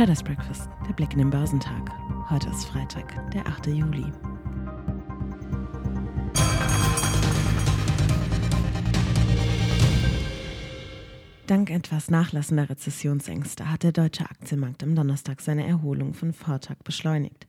Traders Breakfast, der Blick in den Börsentag. Heute ist Freitag, der 8. Juli. Dank etwas nachlassender Rezessionsängste hat der deutsche Aktienmarkt am Donnerstag seine Erholung von Vortag beschleunigt.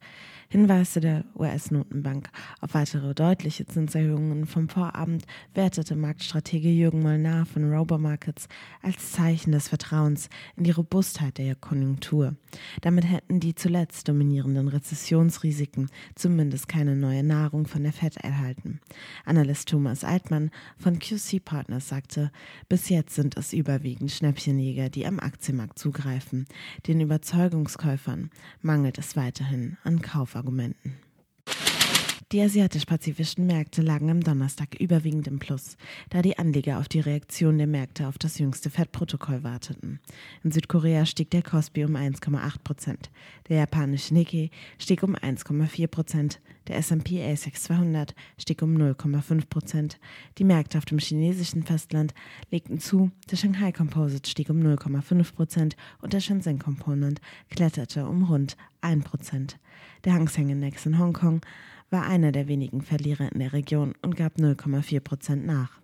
Hinweise der US-Notenbank auf weitere deutliche Zinserhöhungen vom Vorabend wertete Marktstratege Jürgen Molnar von Robomarkets als Zeichen des Vertrauens in die Robustheit der Konjunktur. Damit hätten die zuletzt dominierenden Rezessionsrisiken zumindest keine neue Nahrung von der Fed erhalten. Analyst Thomas Altmann von QC Partners sagte, bis jetzt sind es überwiegend Schnäppchenjäger, die am Aktienmarkt zugreifen. Den Überzeugungskäufern mangelt es weiterhin an Kaufargumenten. Argumenten. Die asiatisch-pazifischen Märkte lagen am Donnerstag überwiegend im Plus, da die Anleger auf die Reaktion der Märkte auf das jüngste Fed-Protokoll warteten. In Südkorea stieg der Kospi um 1,8 Prozent, der japanische Nikkei stieg um 1,4 Prozent, der S&P ASX 200 stieg um 0,5 Prozent. Die Märkte auf dem chinesischen Festland legten zu, der Shanghai Composite stieg um 0,5 Prozent und der Shenzhen Component kletterte um rund 1 Prozent. Der Hang Seng Index in Hongkong war einer der wenigen Verlierer in der Region und gab 0,4 Prozent nach.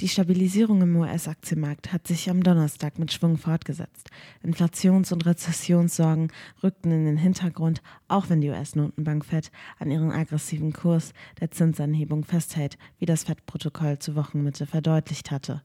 Die Stabilisierung im US-Aktienmarkt hat sich am Donnerstag mit Schwung fortgesetzt. Inflations- und Rezessionssorgen rückten in den Hintergrund, auch wenn die US-Notenbank Fed an ihren aggressiven Kurs der Zinsanhebung festhält, wie das Fed-Protokoll zur Wochenmitte verdeutlicht hatte.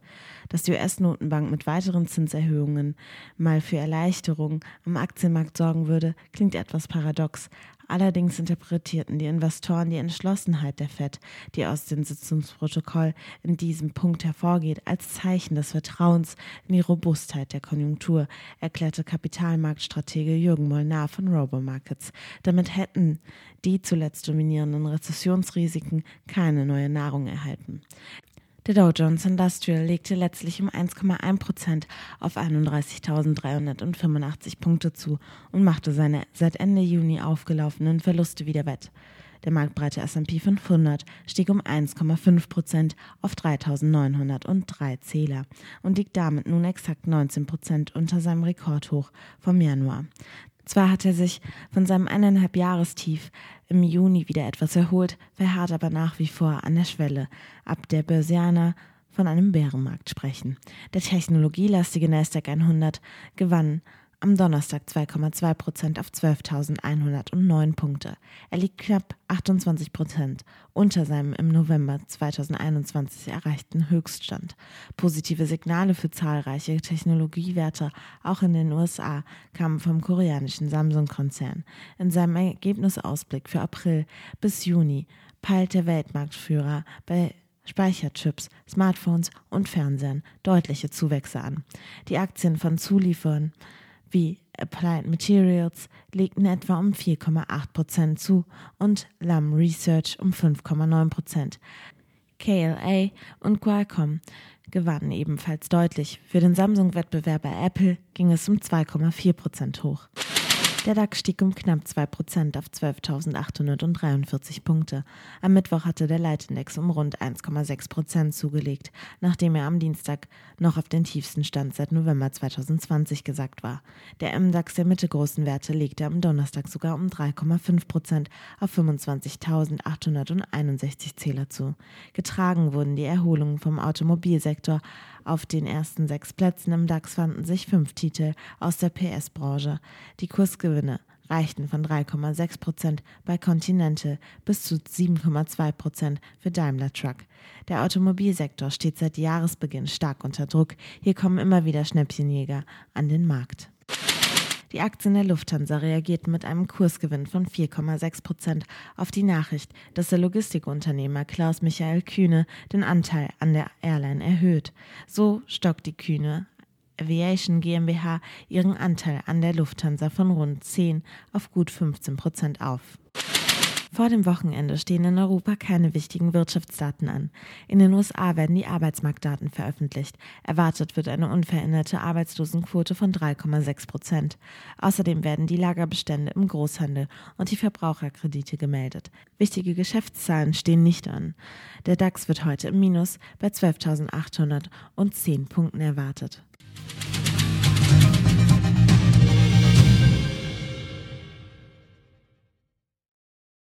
Dass die US-Notenbank mit weiteren Zinserhöhungen mal für Erleichterung am Aktienmarkt sorgen würde, klingt etwas paradox, Allerdings interpretierten die Investoren die Entschlossenheit der Fed, die aus dem Sitzungsprotokoll in diesem Punkt hervorgeht, als Zeichen des Vertrauens in die Robustheit der Konjunktur, erklärte Kapitalmarktstratege Jürgen Molnar von Robomarkets. Damit hätten die zuletzt dominierenden Rezessionsrisiken keine neue Nahrung erhalten. Der Dow Jones Industrial legte letztlich um 1,1 Prozent auf 31.385 Punkte zu und machte seine seit Ende Juni aufgelaufenen Verluste wieder wett. Der marktbreite S&P 500 stieg um 1,5 Prozent auf 3.903 Zähler und liegt damit nun exakt 19 Prozent unter seinem Rekordhoch vom Januar. Zwar hat er sich von seinem eineinhalb Jahrestief im Juni wieder etwas erholt, verharrt aber nach wie vor an der Schwelle, ab der Börsianer von einem Bärenmarkt sprechen. Der technologielastige Nasdaq 100 gewann am Donnerstag 2,2 Prozent auf 12.109 Punkte. Er liegt knapp 28 Prozent unter seinem im November 2021 erreichten Höchststand. Positive Signale für zahlreiche Technologiewerte, auch in den USA, kamen vom koreanischen Samsung-Konzern. In seinem Ergebnisausblick für April bis Juni peilt der Weltmarktführer bei Speicherchips, Smartphones und Fernsehern deutliche Zuwächse an. Die Aktien von Zulieferern wie Applied Materials legten etwa um 4,8% zu und Lam Research um 5,9% KLA und Qualcomm gewannen ebenfalls deutlich. Für den Samsung-Wettbewerber Apple ging es um 2,4% hoch. Der DAX stieg um knapp 2% auf 12.843 Punkte. Am Mittwoch hatte der Leitindex um rund 1,6% zugelegt, nachdem er am Dienstag noch auf den tiefsten Stand seit November 2020 gesackt war. Der MDAX der mittelgroßen Werte legte am Donnerstag sogar um 3,5% auf 25.861 Zähler zu. Getragen wurden die Erholungen vom Automobilsektor. Auf den ersten sechs Plätzen im DAX fanden sich fünf Titel aus der PS-Branche. Die Kursgewinne reichten von 3,6 Prozent bei Continental bis zu 7,2 Prozent für Daimler Truck. Der Automobilsektor steht seit Jahresbeginn stark unter Druck. Hier kommen immer wieder Schnäppchenjäger an den Markt. Die Aktien der Lufthansa reagierten mit einem Kursgewinn von 4,6 Prozent auf die Nachricht, dass der Logistikunternehmer Klaus Michael Kühne den Anteil an der Airline erhöht. So stockt die Kühne Aviation GmbH ihren Anteil an der Lufthansa von rund 10 auf gut 15 Prozent auf. Vor dem Wochenende stehen in Europa keine wichtigen Wirtschaftsdaten an. In den USA werden die Arbeitsmarktdaten veröffentlicht. Erwartet wird eine unveränderte Arbeitslosenquote von 3,6 Prozent. Außerdem werden die Lagerbestände im Großhandel und die Verbraucherkredite gemeldet. Wichtige Geschäftszahlen stehen nicht an. Der DAX wird heute im Minus bei 12.810 Punkten erwartet.